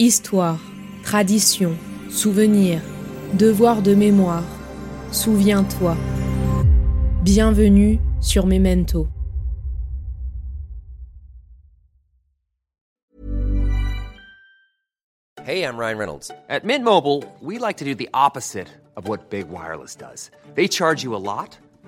Histoire, tradition, souvenir, devoir de mémoire. Souviens-toi. Bienvenue sur Memento. Hey, I'm Ryan Reynolds. At Mint Mobile, we like to do the opposite of what Big Wireless does. They charge you a lot,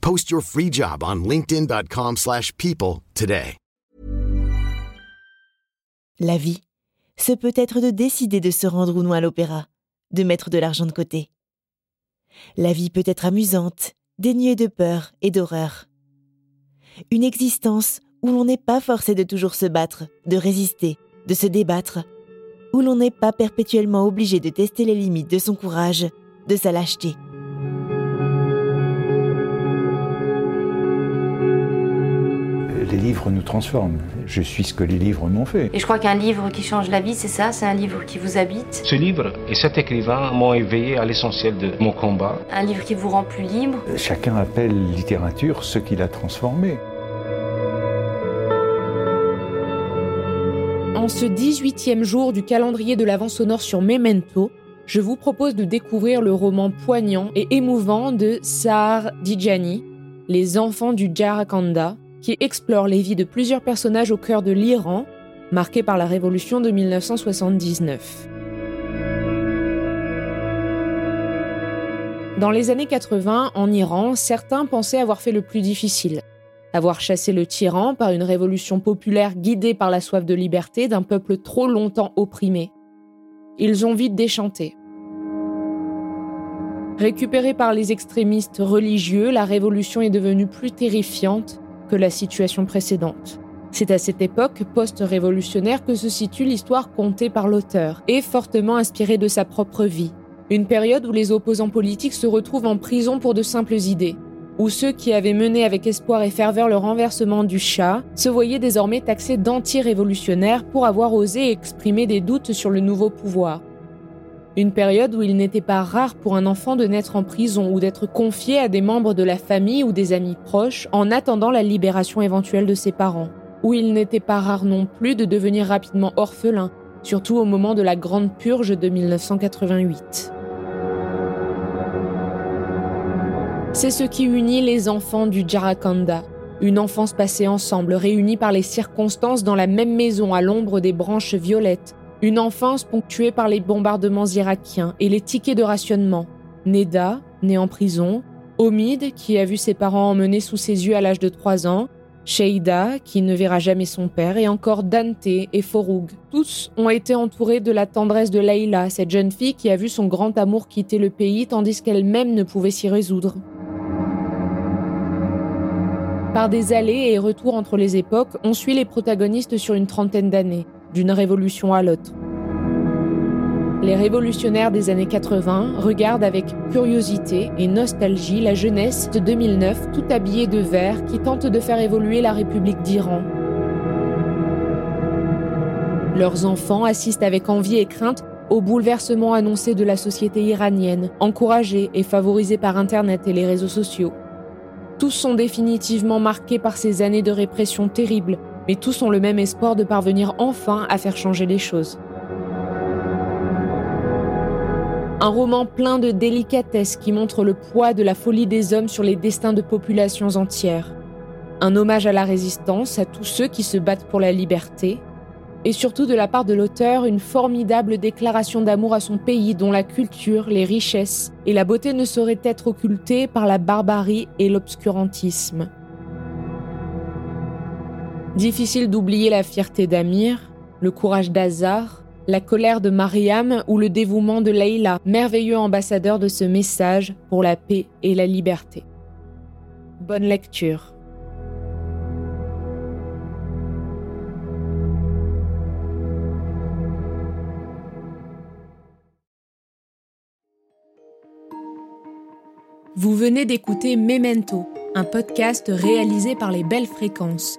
Post your free job on linkedin.com/people slash people today. La vie, ce peut être de décider de se rendre ou non à l'opéra, de mettre de l'argent de côté. La vie peut être amusante, dénuée de peur et d'horreur. Une existence où l'on n'est pas forcé de toujours se battre, de résister, de se débattre, où l'on n'est pas perpétuellement obligé de tester les limites de son courage, de sa lâcheté. Livres nous transforment. Je suis ce que les livres m'ont fait. Et je crois qu'un livre qui change la vie, c'est ça, c'est un livre qui vous habite, Ce livre et cet écrivain m'ont éveillé à l'essentiel de mon combat. un livre qui vous rend plus libre? Chacun appelle littérature ce qu'il a transformé. En ce 18e jour du calendrier de l'Avent sonore sur Memento, je vous propose de découvrir le roman poignant et émouvant de Sahar Dijani, Les enfants du Jarakanda, qui explore les vies de plusieurs personnages au cœur de l'Iran, marqué par la révolution de 1979. Dans les années 80, en Iran, certains pensaient avoir fait le plus difficile. Avoir chassé le tyran par une révolution populaire guidée par la soif de liberté d'un peuple trop longtemps opprimé. Ils ont vite déchanté. Récupérée par les extrémistes religieux, la révolution est devenue plus terrifiante que la situation précédente. C'est à cette époque post-révolutionnaire que se situe l'histoire contée par l'auteur, et fortement inspirée de sa propre vie. Une période où les opposants politiques se retrouvent en prison pour de simples idées, où ceux qui avaient mené avec espoir et ferveur le renversement du Shah se voyaient désormais taxés d'anti-révolutionnaires pour avoir osé exprimer des doutes sur le nouveau pouvoir. Une période où il n'était pas rare pour un enfant de naître en prison ou d'être confié à des membres de la famille ou des amis proches en attendant la libération éventuelle de ses parents. Où il n'était pas rare non plus de devenir rapidement orphelin, surtout au moment de la Grande Purge de 1988. C'est ce qui unit les enfants du Jarakanda, une enfance passée ensemble, réunie par les circonstances dans la même maison à l'ombre des branches violettes, une enfance ponctuée par les bombardements irakiens et les tickets de rationnement. Neda, née en prison, Omid, qui a vu ses parents emmenés sous ses yeux à l'âge de 3 ans, Sheida, qui ne verra jamais son père, et encore Dante et Foroug. Tous ont été entourés de la tendresse de Leila, cette jeune fille qui a vu son grand amour quitter le pays tandis qu'elle-même ne pouvait s'y résoudre. Par des allées et retours entre les époques, on suit les protagonistes sur une trentaine d'années, d'une révolution à l'autre. Les révolutionnaires des années 80 regardent avec curiosité et nostalgie la jeunesse de 2009 tout habillée de vert qui tente de faire évoluer la République d'Iran. Leurs enfants assistent avec envie et crainte au bouleversement annoncé de la société iranienne, encouragée et favorisée par Internet et les réseaux sociaux. Tous sont définitivement marqués par ces années de répression terribles, mais tous ont le même espoir de parvenir enfin à faire changer les choses. Un roman plein de délicatesse qui montre le poids de la folie des hommes sur les destins de populations entières. Un hommage à la résistance, à tous ceux qui se battent pour la liberté. Et surtout de la part de l'auteur, une formidable déclaration d'amour à son pays dont la culture, les richesses et la beauté ne sauraient être occultées par la barbarie et l'obscurantisme. Difficile d'oublier la fierté d'Amir, le courage d'Azar, la colère de Mariam ou le dévouement de Leïla, merveilleux ambassadeur de ce message pour la paix et la liberté. Bonne lecture. Vous venez d'écouter Memento, un podcast réalisé par les Belles Fréquences.